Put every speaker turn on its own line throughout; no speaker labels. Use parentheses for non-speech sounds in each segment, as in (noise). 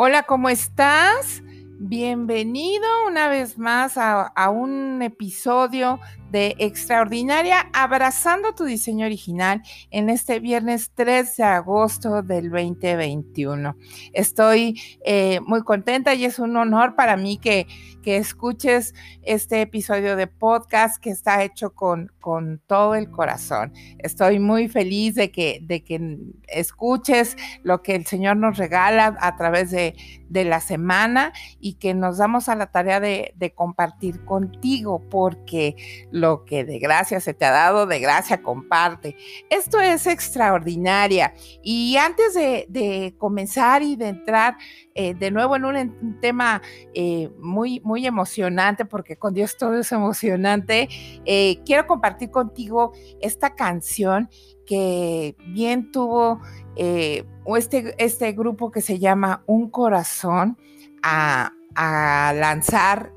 Hola, ¿cómo estás? Bienvenido una vez más a, un episodio de Extraordinaria Abrazando tu diseño original en este viernes 3 de agosto del 2021. Estoy eh, muy contenta y es un honor para mí que, que escuches este episodio de podcast que está hecho con, con todo el corazón. Estoy muy feliz de que, de que escuches lo que el Señor nos regala a través de, de la semana y que nos damos a la tarea de, de compartir contigo porque lo que de gracia se te ha dado, de gracia comparte. Esto es extraordinaria. Y antes de, comenzar y de entrar eh, de nuevo en un, tema eh, muy, muy emocionante, porque con Dios todo es emocionante, eh, quiero compartir contigo esta canción que bien tuvo este, este grupo que se llama Un Corazón a, a lanzar,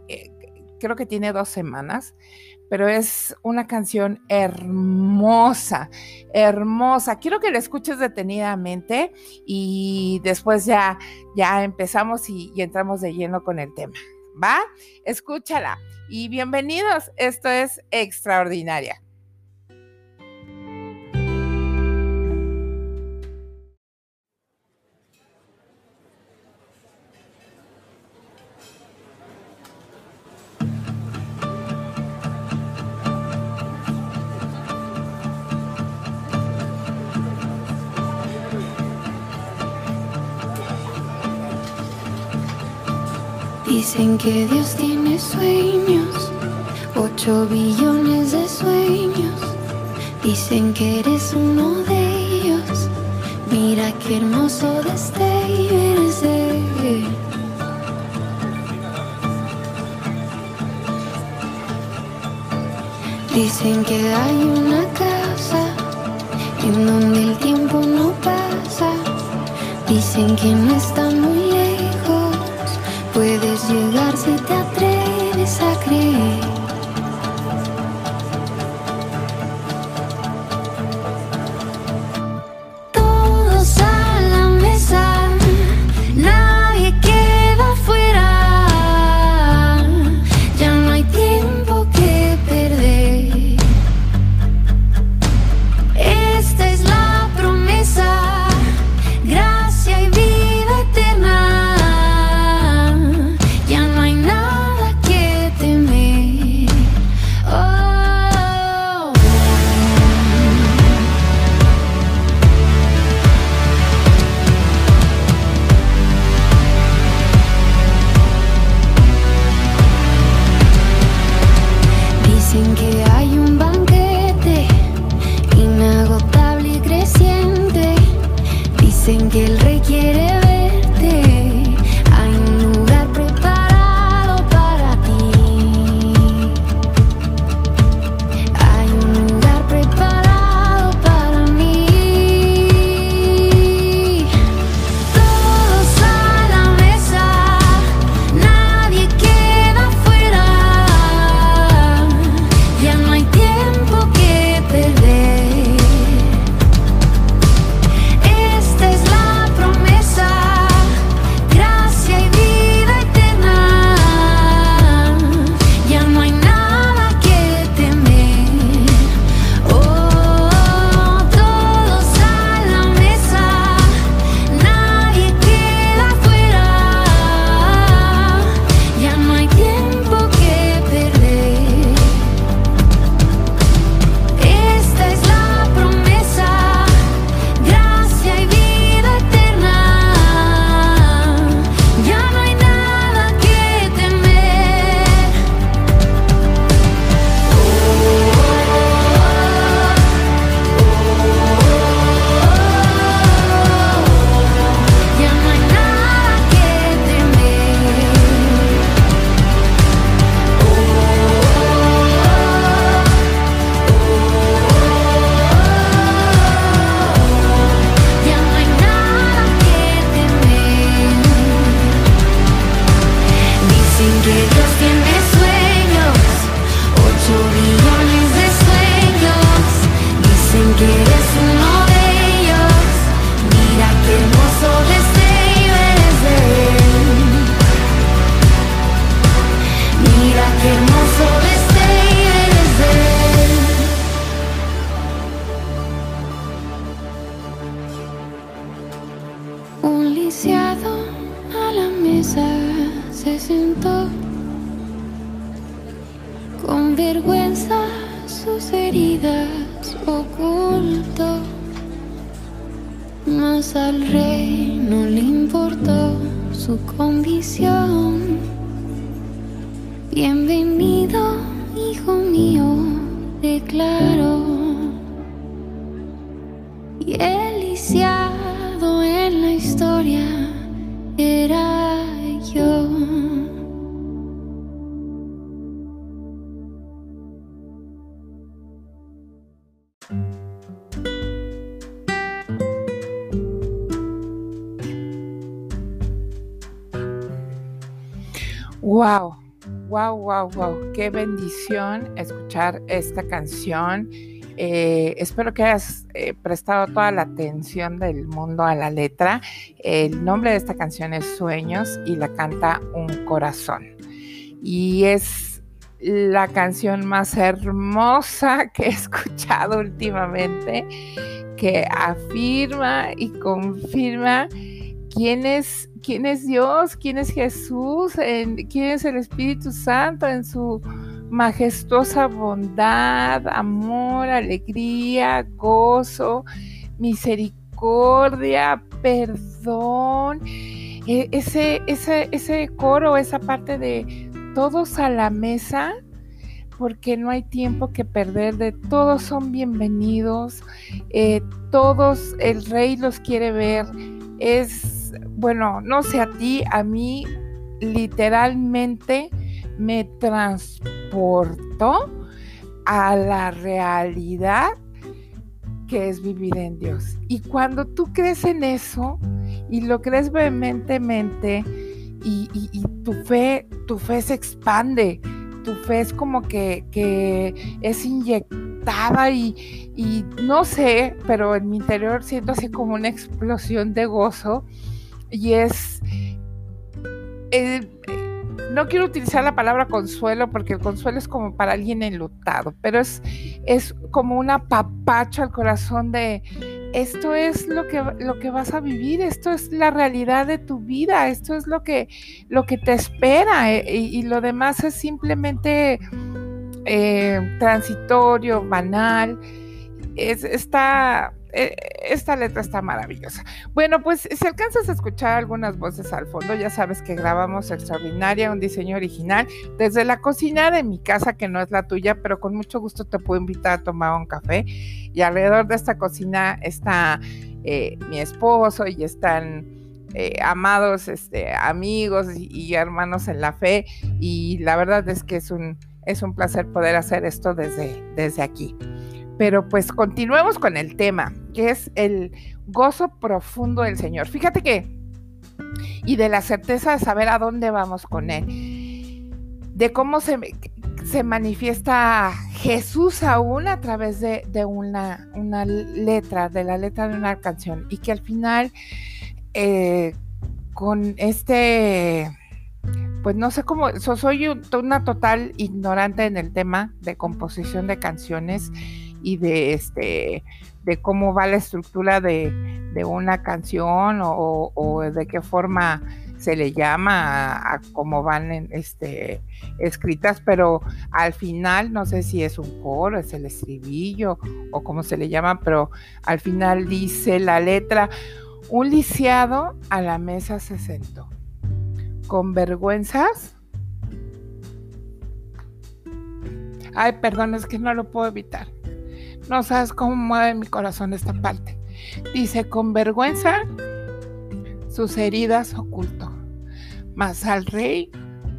creo que tiene dos semanas pero es una canción hermosa, hermosa. Quiero que la escuches detenidamente y después ya, ya empezamos y, y entramos de lleno con el tema. ¿Va? Escúchala. Y bienvenidos. Esto es Extraordinaria.
Dicen que Dios tiene sueños, ocho billones de sueños. Dicen que eres uno de ellos. Mira qué hermoso destello eres Dicen que hay una casa en donde el tiempo no pasa. Dicen que no está muy Puedes llegar si te
Wow, wow, wow, wow. Qué bendición escuchar esta canción. Eh, espero que hayas eh, prestado toda la atención del mundo a la letra. El nombre de esta canción es Sueños y la canta Un Corazón. Y es la canción más hermosa (laughs) que he escuchado últimamente, que afirma y confirma quién es quién es Dios, quién es Jesús, quién es el Espíritu Santo en su majestuosa bondad, amor, alegría, gozo, misericordia, perdón. E, ese, ese, ese coro, esa parte de todos a la mesa, porque no hay tiempo que perder, de todos son bienvenidos, eh, todos el rey los quiere ver, es bueno, no sé a ti, a mí literalmente me transportó a la realidad que es vivir en Dios. Y cuando tú crees en eso y lo crees vehementemente y, tu fe, tu fe se expande, tu fe es como que, es inyectada y, y, no sé, pero en mi interior siento así como una explosión de gozo y es... Eh, no quiero utilizar la palabra consuelo porque el consuelo es como para alguien enlutado, pero es, es como un apapacho al corazón de esto es lo que, lo que vas a vivir, esto es la realidad de tu vida, esto es lo que, lo que te espera eh, y, lo demás es simplemente eh, transitorio, banal. Es, está, eh, esta letra está maravillosa. Bueno, pues si alcanzas a escuchar algunas voces al fondo, ya sabes que grabamos Extraordinaria, un diseño original, desde la cocina de mi casa, que no es la tuya, pero con mucho gusto te puedo invitar a tomar un café. Y alrededor de esta cocina está eh, mi esposo y están eh, amados este, amigos y, hermanos en la fe. Y la verdad es que es un, es un placer poder hacer esto desde, desde aquí. Pero pues continuemos con el tema, que es el gozo profundo del Señor. Fíjate que, y de la certeza de saber a dónde vamos con Él, de cómo se, se manifiesta Jesús aún a través de, una, una, letra, de la letra de una canción, y que al final, eh, con este pues no sé cómo, soy una total ignorante en el tema de composición de canciones y de este de cómo va la estructura de, una canción o, de qué forma se le llama a, cómo van este, escritas, pero al final no sé si es un coro, es el estribillo o cómo se le llama, pero al final dice la letra, un lisiado a la mesa se sentó. Con vergüenzas. Ay, perdón, es que no lo puedo evitar. No sabes cómo mueve mi corazón esta parte. Dice, con vergüenza sus heridas ocultó, mas al rey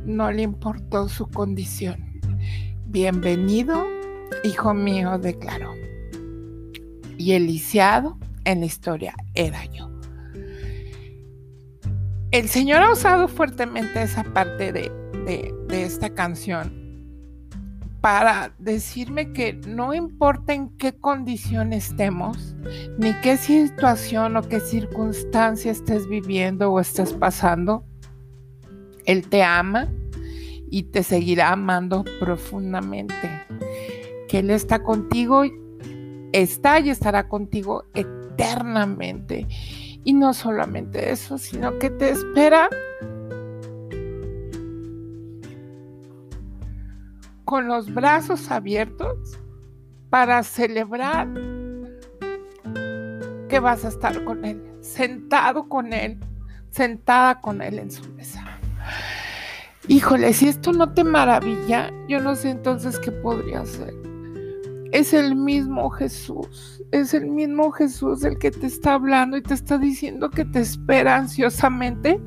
no le importó su condición. Bienvenido, hijo mío, declaró. Y el lisiado en la historia era yo. El Señor ha usado fuertemente esa parte de, de esta canción para decirme que no importa en qué condición estemos, ni qué situación o qué circunstancia estés viviendo o estés pasando, Él te ama y te seguirá amando profundamente. Que Él está contigo, está y estará contigo eternamente. Y no solamente eso, sino que te espera con los brazos abiertos para celebrar que vas a estar con Él, sentado con Él, sentada con Él en su mesa. Híjole, si esto no te maravilla, yo no sé entonces qué podría ser. Es el mismo Jesús, es el mismo Jesús el que te está hablando y te está diciendo que te espera ansiosamente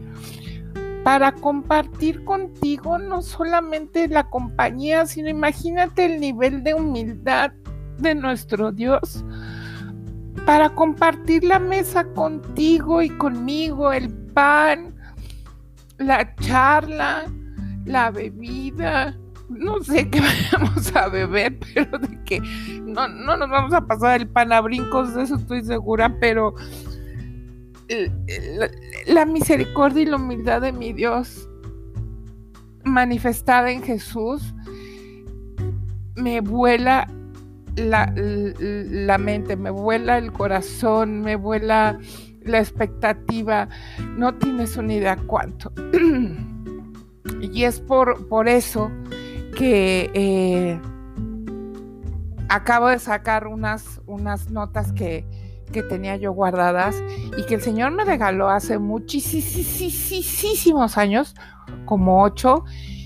para compartir contigo no solamente la compañía, sino imagínate el nivel de humildad de nuestro Dios para compartir la mesa contigo y conmigo, el pan, la charla, la bebida, no sé qué (laughs) vayamos a beber, pero de que no, no nos vamos a pasar el pan a brincos, de eso estoy segura, pero la, misericordia y la humildad de mi Dios manifestada en Jesús me vuela la, la, mente, me vuela el corazón, me vuela la expectativa. No tienes una idea cuánto. (clears throat) y es por, por eso que eh, acabo de sacar unas, unas notas que, que tenía yo guardadas y que el Señor me regaló hace muchísimos años, como ocho,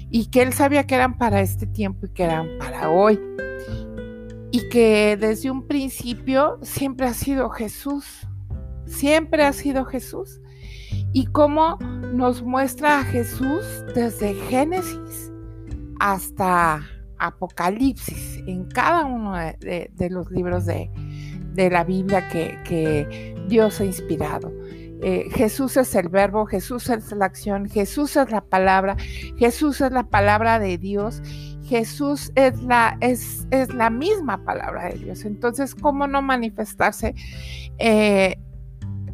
y que Él sabía que eran para este tiempo y que eran para hoy. Y que desde un principio siempre ha sido Jesús, siempre ha sido Jesús. Y cómo nos muestra a Jesús desde Génesis hasta Apocalipsis, en cada uno de, los libros de, la Biblia que, Dios ha inspirado. Eh, Jesús es el verbo, Jesús es la acción, Jesús es la palabra, Jesús es la palabra de Dios, Jesús es la, es, es la misma palabra de Dios. Entonces, ¿cómo no manifestarse eh,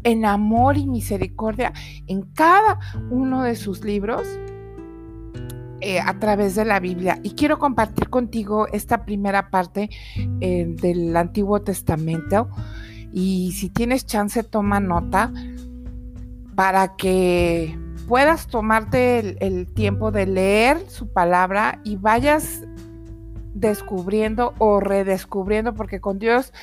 en amor y misericordia en cada uno de sus libros? Eh, a través de la Biblia. Y quiero compartir contigo esta primera parte eh, del Antiguo Testamento. Y si tienes chance, toma nota para que puedas tomarte el tiempo de leer su palabra y vayas descubriendo o redescubriendo, porque con Dios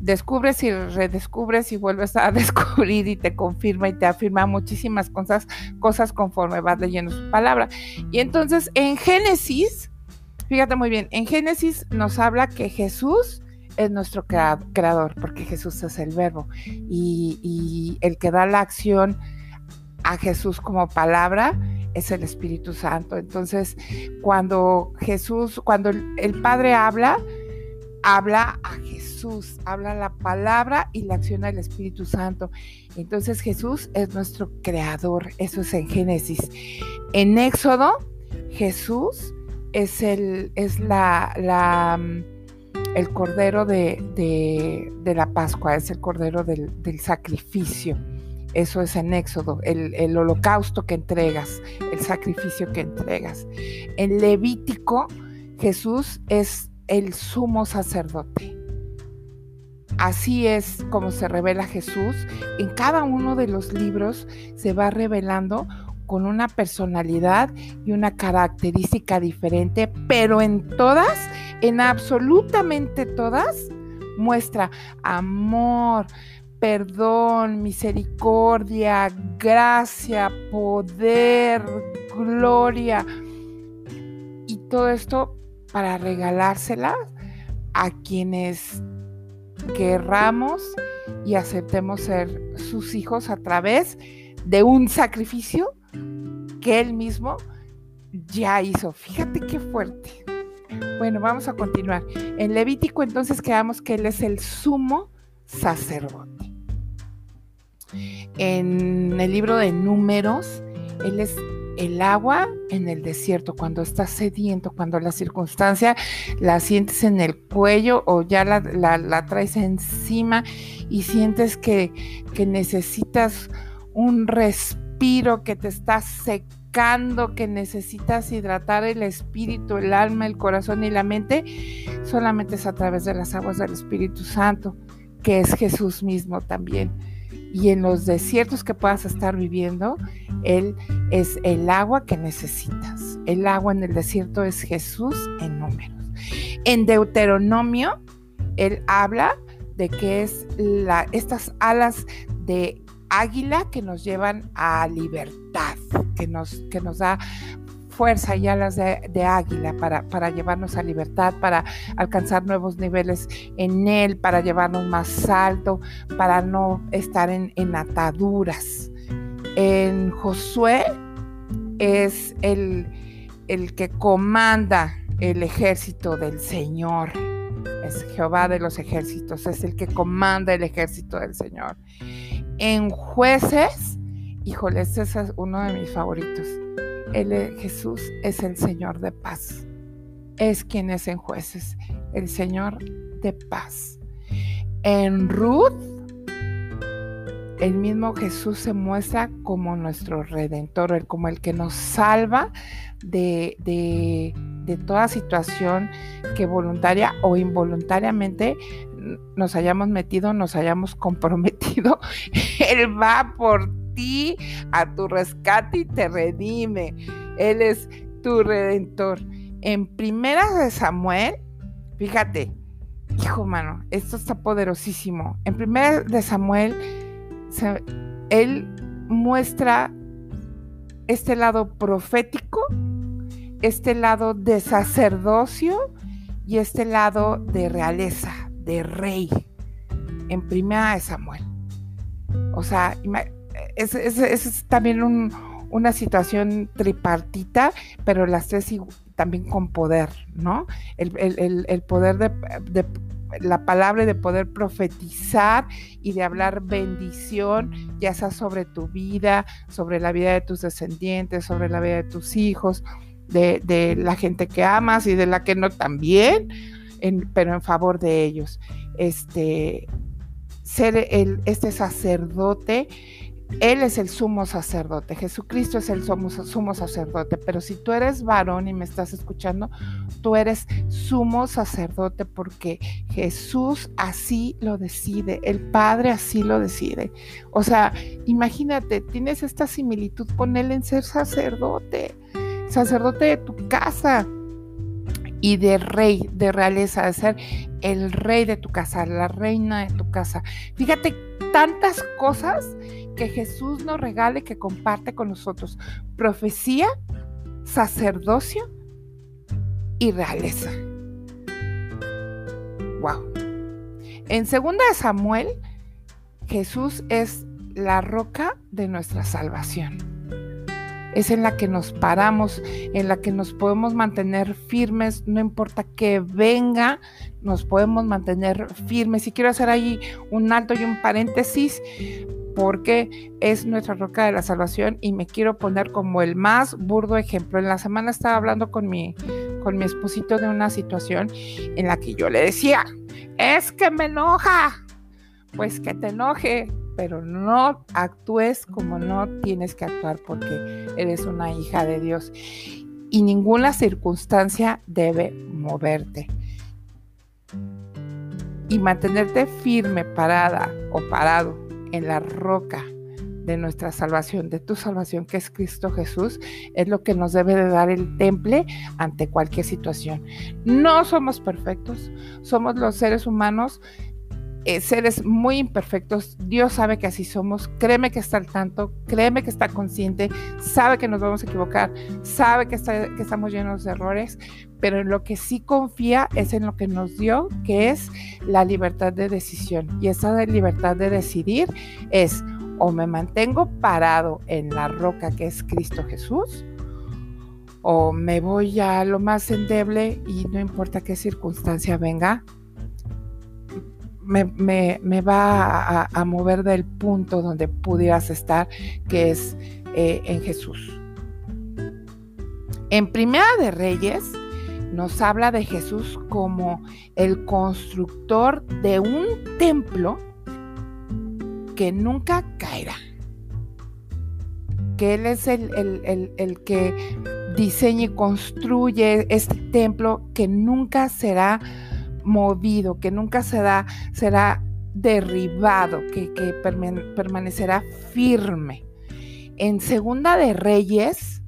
descubres y redescubres y vuelves a (laughs) descubrir y te confirma y te afirma muchísimas cosas, cosas conforme vas leyendo su palabra. Y entonces en Génesis, fíjate muy bien, en Génesis nos habla que Jesús es nuestro creador, porque Jesús es el verbo y, y el que da la acción a Jesús como palabra es el Espíritu Santo. Entonces, cuando Jesús, cuando el, Padre habla, habla a Jesús, habla la palabra y la acción del Espíritu Santo. Entonces Jesús es nuestro creador, eso es en Génesis. En Éxodo, Jesús es el, es la, la el cordero de, de, la Pascua, es el cordero del sacrificio. Eso es en Éxodo, el, holocausto que entregas, el sacrificio que entregas. En Levítico, Jesús es el sumo sacerdote. Así es como se revela Jesús. En cada uno de los libros se va revelando con una personalidad y una característica diferente, pero en todas, en absolutamente todas, muestra amor, perdón, misericordia, gracia, poder, gloria. Y todo esto para regalársela a quienes querramos y aceptemos ser sus hijos a través de un sacrificio que él mismo ya hizo. Fíjate qué fuerte. Bueno, vamos a continuar. En Levítico entonces quedamos que él es el sumo sacerdote en el libro de números, Él es el agua en el desierto, cuando estás sediento, cuando la circunstancia la sientes en el cuello o ya la, traes encima y sientes que, que necesitas un respiro que te está secando que necesitas hidratar el espíritu, el alma, el corazón y la mente, solamente es a través de las aguas del Espíritu Santo, que es Jesús mismo también. Y en los desiertos que puedas estar viviendo, Él es el agua que necesitas. El agua en el desierto es Jesús en números. En Deuteronomio, Él habla de que es la, estas alas de águila que nos llevan a libertad, que nos, que nos da fuerza y alas de, águila para, para, llevarnos a libertad, para alcanzar nuevos niveles en Él, para llevarnos más alto, para no estar en, en ataduras. En Josué es el, el que comanda el ejército del Señor. Es Jehová de los ejércitos, es el que comanda el ejército del Señor. En jueces, híjole, ese es uno de mis favoritos. Jesús es el Señor de paz. Es quien es en jueces, el Señor de paz. En Ruth, el mismo Jesús se muestra como nuestro redentor, como el que nos salva de, de, de toda situación que voluntaria o involuntariamente nos hayamos metido, nos hayamos comprometido, (laughs) Él va por a tu rescate y te redime. Él es tu redentor. En primera de Samuel, fíjate, hijo mano, esto está poderosísimo. En primera de Samuel, él muestra este lado profético, este lado de sacerdocio y este lado de realeza de rey en primera de Samuel. O sea, es, también una situación tripartita, pero las tres también con poder, ¿no? El, poder de, la palabra de poder profetizar y de hablar bendición, ya sea sobre tu vida, sobre la vida de tus descendientes, sobre la vida de tus hijos, de, de la gente que amas y de la que no también pero en favor de ellos. Este, ser el, este sacerdote, Él es el sumo sacerdote, Jesucristo es el sumo, sumo sacerdote, pero si tú eres varón y me estás escuchando, tú eres sumo sacerdote porque Jesús así lo decide, el Padre así lo decide. O sea, imagínate, tienes esta similitud con Él en ser sacerdote, sacerdote de tu casa y de rey, de realeza, de ser el rey de tu casa, la reina de tu casa. Fíjate tantas cosas que Jesús nos regala y que comparte con nosotros. Profecía, sacerdocio y realeza. Wow. En segunda de Samuel, Jesús es la roca de nuestra salvación es en la que nos paramos, en la que nos podemos mantener firmes, no importa que venga, nos podemos mantener firmes. Y quiero hacer ahí un alto y un paréntesis porque es nuestra roca de la salvación y me quiero poner como el más burdo ejemplo. En la semana estaba hablando con mi, con mi esposito de una situación en la que yo le decía, es que me enoja. Pues que te enoje, pero no actúes como no tienes que actuar porque eres una hija de Dios. Y ninguna circunstancia debe moverte. Y mantenerte firme, parada o parado en la roca de nuestra salvación, de tu salvación que es Cristo Jesús, es lo que nos debe de dar el temple ante cualquier situación. No somos perfectos, somos los seres humanos eh, seres muy imperfectos. Dios sabe que así somos. Créeme que está al tanto, créeme que está consciente, sabe que nos vamos a equivocar, sabe que, que estamos llenos de errores, pero en lo que sí confía es en lo que nos dio, que es la libertad de decisión. Y esa libertad de decidir es o me mantengo parado en la roca que es Cristo Jesús, o me voy a lo más endeble y no importa qué circunstancia venga, me, va a, mover del punto donde pudieras estar, que es eh, en Jesús. En Primera de Reyes nos habla de Jesús como el constructor de un templo que nunca caerá. porque Él es el, el, que diseña y construye este templo que nunca será movido, que nunca será, será derribado, que, permanecerá firme. En Segunda de Reyes,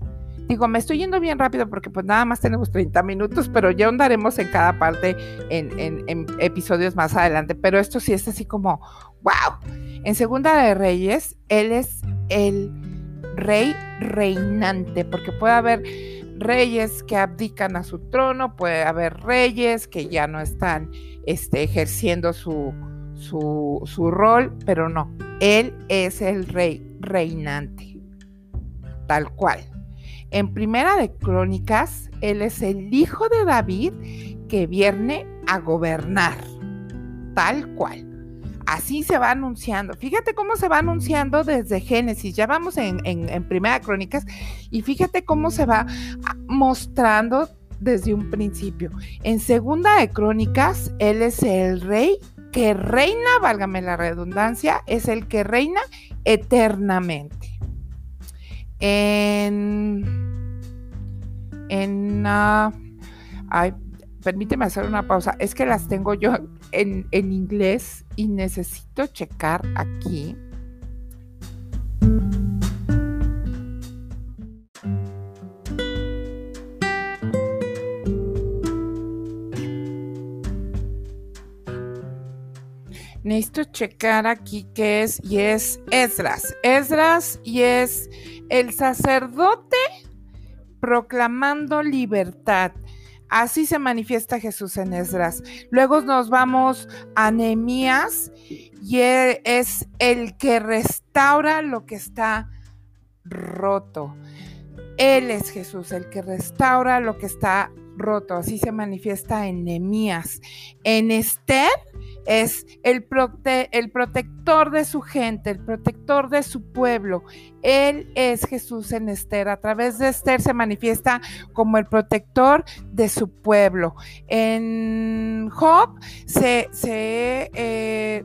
digo, me estoy yendo bien rápido porque pues nada más tenemos 30 minutos, pero ya andaremos en cada parte en, en episodios más adelante. Pero esto sí es así como, wow. En Segunda de Reyes, Él es el rey reinante, porque puede haber reyes que abdican a su trono, puede haber reyes que ya no están este, ejerciendo su, su, su rol, pero no, él es el rey reinante, tal cual. En Primera de Crónicas, él es el hijo de David que viene a gobernar, tal cual. Así se va anunciando. Fíjate cómo se va anunciando desde Génesis. Ya vamos en, Primera Crónicas y fíjate cómo se va mostrando desde un principio. En Segunda de Crónicas, él es el rey que reina, válgame la redundancia, es el que reina eternamente. En. En. Uh, ay, permíteme hacer una pausa. Es que las tengo yo en, inglés y necesito checar aquí. Necesito checar aquí qué es y es Esdras. Esdras y es el sacerdote proclamando libertad. Así se manifiesta Jesús en Esdras. Luego nos vamos a Nehemías y él es el que restaura lo que está roto. Él es Jesús, el que restaura lo que está roto. Así se manifiesta en Nehemías. En Esther es el, el protector de su gente, el protector de su pueblo. Él es Jesús en Esther. A través de Esther se manifiesta como el protector de su pueblo. En Job se, eh,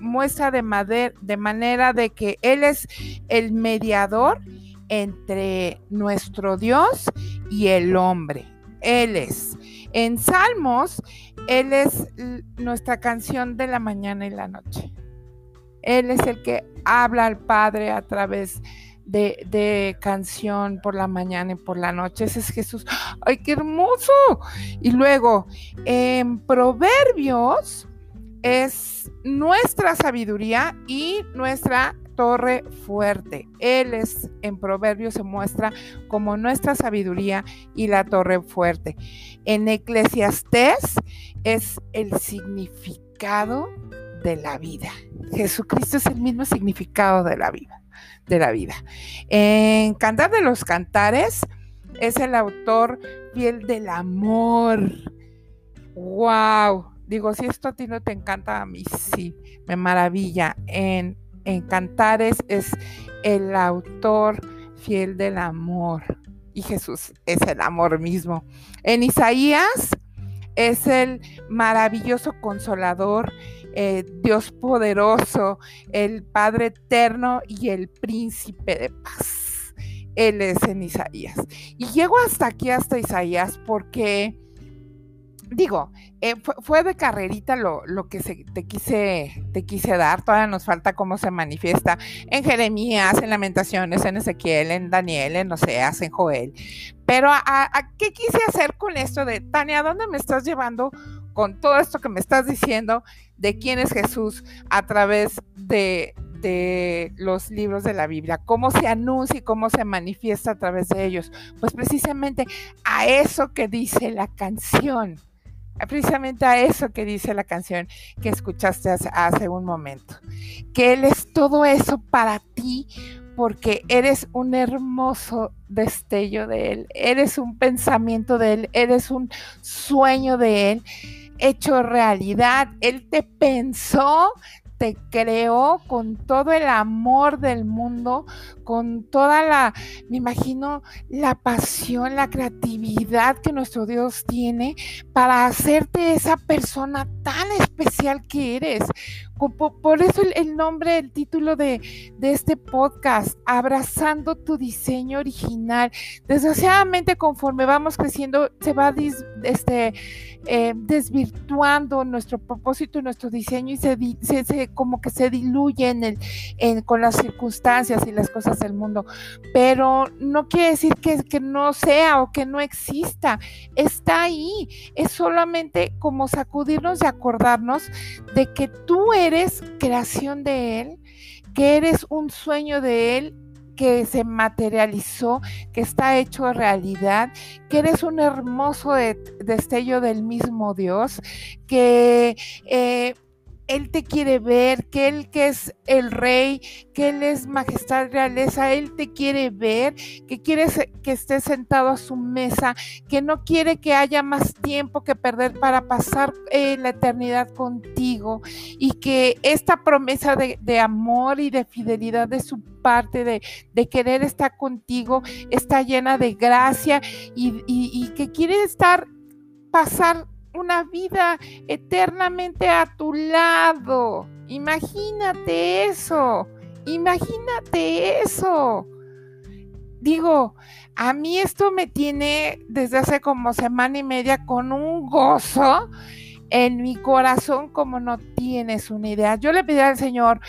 muestra de, de manera de que Él es el mediador entre nuestro Dios y el hombre. Él es. En Salmos, Él es nuestra canción de la mañana y la noche. Él es el que habla al Padre a través de, canción por la mañana y por la noche. Ese es Jesús. ¡Ay, qué hermoso! Y luego, en Proverbios es nuestra sabiduría y nuestra torre fuerte. Él es en Proverbios se muestra como nuestra sabiduría y la torre fuerte. En Eclesiastés es el significado de la vida. Jesucristo es el mismo significado de la vida, de la vida. En Cantar de los Cantares es el autor fiel del amor. Wow. Digo, si esto a ti no te encanta, a mí sí, me maravilla. En en Cantares es el autor fiel del amor y Jesús es el amor mismo. En Isaías es el maravilloso consolador, eh, Dios poderoso, el Padre eterno y el príncipe de paz. Él es en Isaías. Y llego hasta aquí, hasta Isaías, porque digo, eh, fue, de carrerita lo, que te, quise, te quise dar. Todavía nos falta cómo se manifiesta en Jeremías, en Lamentaciones, en Ezequiel, en Daniel, en Oseas, en Joel. Pero a, qué quise hacer con esto de, Tania, ¿a dónde me estás llevando con todo esto que me estás diciendo de quién es Jesús a través de, de los libros de la Biblia, cómo se anuncia y cómo se manifiesta a través de ellos. Pues precisamente a eso que dice la canción precisamente a eso que dice la canción que escuchaste hace, un momento, que Él es todo eso para ti porque eres un hermoso destello de Él, eres un pensamiento de Él, eres un sueño de Él hecho realidad. Él te pensó, te creó con todo el amor del mundo, con toda la, me imagino, la pasión, la creatividad que nuestro Dios tiene para hacerte esa persona tan especial que eres. Por eso el, nombre, el título de, este podcast, Abrazando tu diseño original. Desgraciadamente, conforme vamos creciendo, se va este, eh, desvirtuando nuestro propósito y nuestro diseño y se, como que se diluye en el, con las circunstancias y las cosas del mundo. Pero no quiere decir que, que no sea o que no exista. Está ahí. Es solamente como sacudirnos y acordarnos de que tú eres creación de Él, que eres un sueño de Él que se materializó, que está hecho realidad, que eres un hermoso destello del mismo Dios, que eh, él te quiere ver, que Él que es el rey, que Él es majestad, realeza, Él te quiere ver, que quiere que estés sentado a su mesa, que no quiere que haya más tiempo que perder para pasar eh, la eternidad contigo y que esta promesa de, amor y de fidelidad de su parte, de, querer estar contigo, está llena de gracia y, y que quiere estar, pasar una vida eternamente a tu lado. Imagínate eso, imagínate eso. Digo, a mí esto me tiene desde hace como semana y media con un gozo en mi corazón como no tienes una idea. Yo le pedí al Señor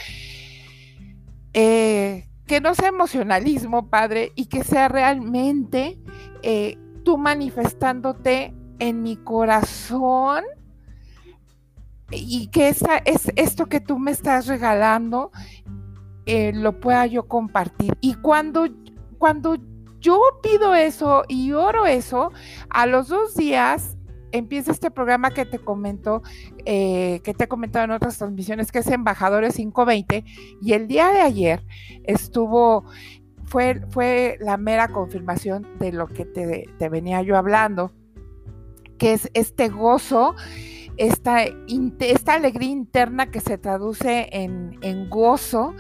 eh, que no sea emocionalismo, Padre, y que sea realmente eh, tú manifestándote en mi corazón y que esta, es esto que tú me estás regalando eh, lo pueda yo compartir. Y cuando, cuando yo pido eso y oro eso, a los dos días empieza este programa que te comento, eh, que te he comentado en otras transmisiones, que es Embajadores 520, y el día de ayer estuvo, fue, fue la mera confirmación de lo que te, te venía yo hablando que es este gozo, esta, alegría interna que se traduce en, en gozo,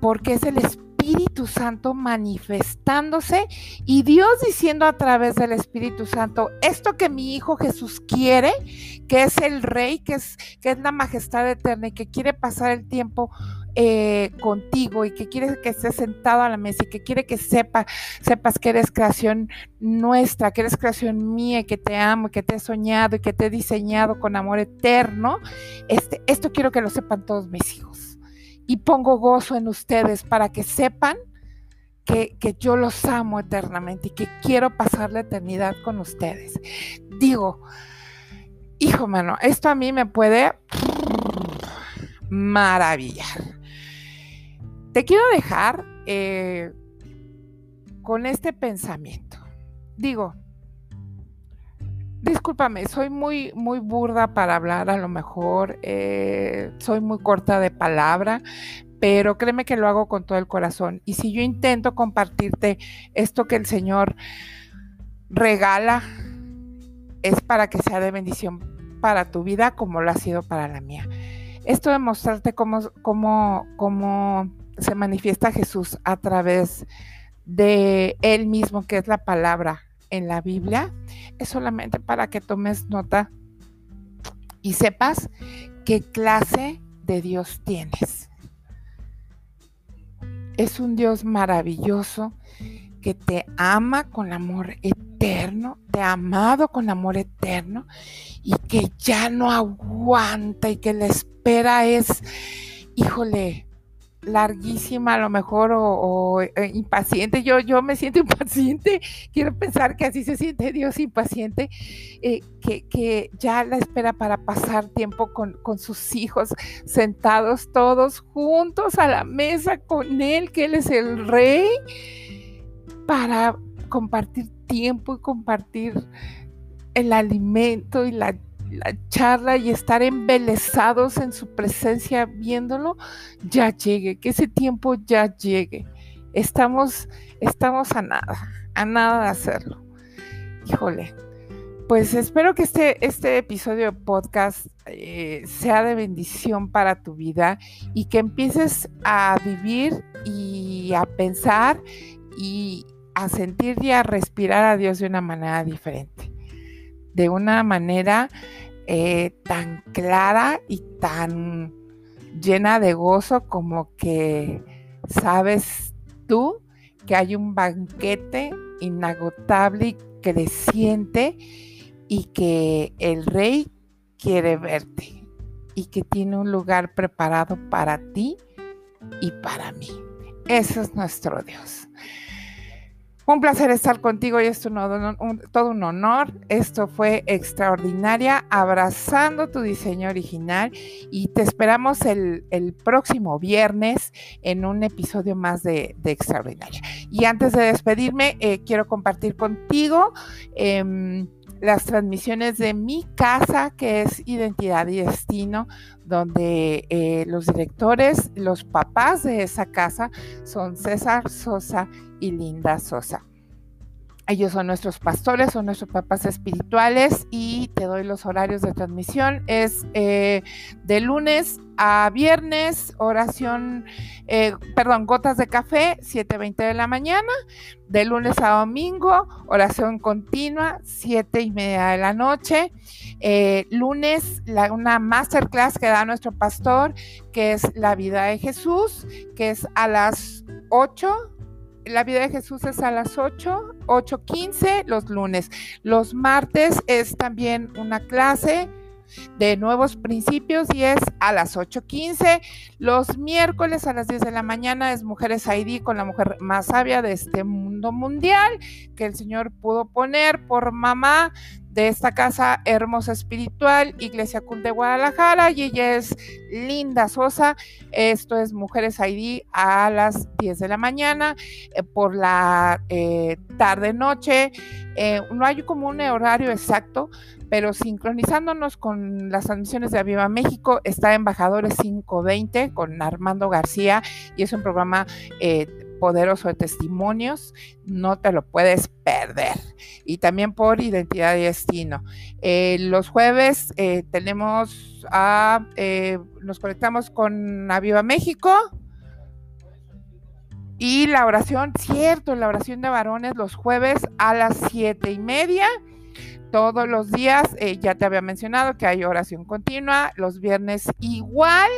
porque es el Espíritu Santo manifestándose y Dios diciendo a través del Espíritu Santo, esto que mi Hijo Jesús quiere, que es el Rey, que es, que es la majestad eterna y que quiere pasar el tiempo eh, contigo y que quiere que estés sentado a la mesa y que quiere que sepa, sepas que eres creación nuestra, que eres creación mía y que te amo y que te he soñado y que te he diseñado con amor eterno, este, esto quiero que lo sepan todos mis hijos. Y pongo gozo en ustedes para que sepan que, que, yo los amo eternamente y que quiero pasar la eternidad con ustedes. Digo, hijo mano, esto a mí me puede maravillar te quiero dejar eh, con este pensamiento. Digo, discúlpame, soy muy, muy burda para hablar, a lo mejor eh, soy muy corta de palabra, pero créeme que lo hago con todo el corazón. Y si yo intento compartirte esto que el Señor regala, es para que sea de bendición para tu vida como lo ha sido para la mía. Esto de mostrarte cómo, cómo, cómo se manifiesta Jesús a través de Él mismo, que es la palabra en la Biblia, es solamente para que tomes nota y sepas qué clase de Dios tienes. Es un Dios maravilloso que te ama con amor eterno, te ha amado con amor eterno y que ya no aguanta y que la espera es, híjole, larguísima a lo mejor o, eh, impaciente. Yo, yo me siento (laughs) impaciente, quiero pensar que así se siente Dios impaciente, eh, que, ya la espera para pasar tiempo con, con, sus hijos, sentados todos juntos a la mesa con Él, que Él es el rey, para compartir tiempo y compartir el alimento y la la charla y estar embelesados en su presencia viéndolo, ya llegue, que ese tiempo ya llegue. Estamos, estamos a nada, a nada de hacerlo. Híjole, pues espero que este, este episodio de podcast eh, sea de bendición para tu vida y que empieces a vivir y a pensar y a sentir y a respirar a Dios de una manera diferente, de una manera eh, tan clara y tan llena de gozo como que sabes tú que hay un banquete inagotable y creciente y que el rey quiere verte y que tiene un lugar preparado para ti y para mí. Ese es nuestro Dios. Un placer estar contigo y es todo un honor. Esto fue extraordinaria, abrazando tu diseño original y te esperamos el, próximo viernes en un episodio más de, Extraordinaria. Y antes de despedirme, eh, quiero compartir contigo. Em, las transmisiones de mi casa, que es Identidad y Destino, donde eh, los directores, los papás de esa casa son César Sosa y Linda Sosa. Ellos son nuestros pastores, son nuestros papás espirituales y te doy los horarios de transmisión. Es eh, de lunes a viernes, oración, eh, perdón, gotas de café, 7.20 de la mañana. De lunes a domingo, oración continua, 7 y media de la noche. Eh, lunes, una masterclass que da nuestro pastor, que es la vida de Jesús, que es a las 8 la vida de Jesús es a las 8, 8.15 los lunes. Los martes es también una clase de nuevos principios y es a las 8.15. Los miércoles a las 10 de la mañana es Mujeres ID con la mujer más sabia de este mundo mundial que el Señor pudo poner por mamá de esta casa hermosa espiritual, Iglesia Cul de Guadalajara, y ella es Linda Sosa. Esto es Mujeres ID a las 10 de la mañana, eh, por la eh, tarde-noche. Eh, no hay como un horario exacto, pero sincronizándonos con las transmisiones de Aviva México, está Embajadores 520 con Armando García, y es un programa poderoso de testimonios, no te lo puedes perder. Y también por identidad y destino. Eh, los jueves eh, tenemos a, eh, nos conectamos con Aviva México. Y la oración, cierto, la oración de varones los jueves a las siete y media todos los días. ya te había mencionado que hay oración continua, los viernes igual.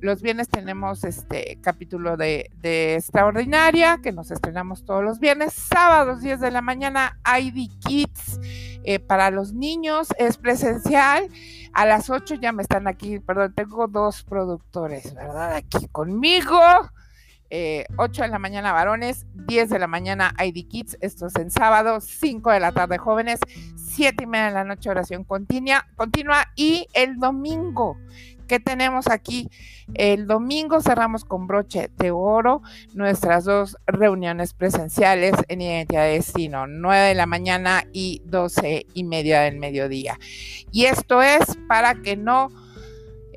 Los viernes tenemos este capítulo de, Extraordinaria, que nos estrenamos todos los viernes. Sábados, 10 de la mañana, ID Kids eh, para los niños. Es presencial. A las 8 ya me están aquí, perdón, tengo dos productores, ¿verdad? Aquí conmigo. 8 eh, de la mañana varones, 10 de la mañana ID Kids, esto es en sábado, 5 de la tarde jóvenes, 7 y media de la noche oración continua, continua y el domingo ¿Qué tenemos aquí? El domingo cerramos con broche de oro nuestras dos reuniones presenciales en Identidad de Destino, 9 de la mañana y 12 y media del mediodía. Y esto es para que no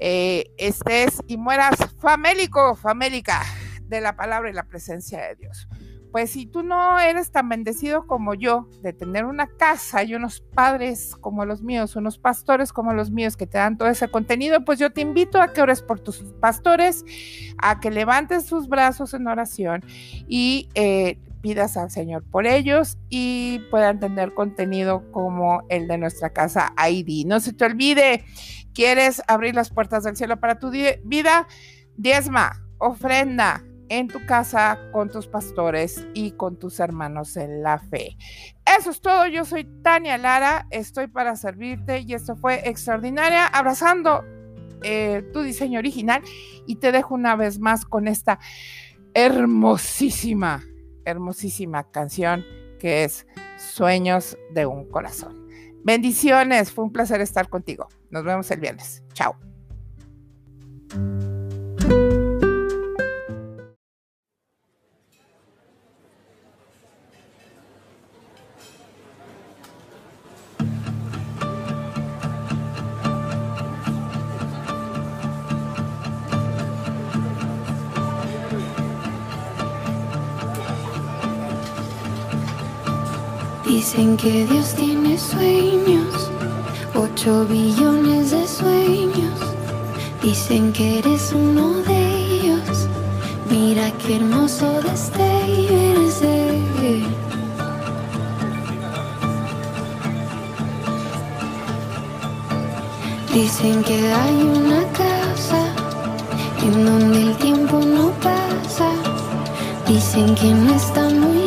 eh, estés y mueras famélico, famélica de la palabra y la presencia de Dios pues si tú no eres tan bendecido como yo de tener una casa y unos padres como los míos, unos pastores como los míos que te dan todo ese contenido, pues yo te invito a que ores por tus pastores, a que levantes tus brazos en oración y eh, pidas al Señor por ellos y puedan tener contenido como el de nuestra casa ID. No se te olvide, ¿quieres abrir las puertas del cielo para tu vida? Diezma, ofrenda, en tu casa con tus pastores y con tus hermanos en la fe. Eso es todo, yo soy Tania Lara, estoy para servirte y esto fue extraordinaria, abrazando eh, tu diseño original y te dejo una vez más con esta hermosísima, hermosísima canción que es Sueños de un Corazón. Bendiciones, fue un placer estar contigo. Nos vemos el viernes. Chao.
Dicen que Dios tiene sueños, ocho billones de sueños. Dicen que eres uno de ellos. Mira qué hermoso destello eres Dicen que hay una casa en donde el tiempo no pasa. Dicen que no está muy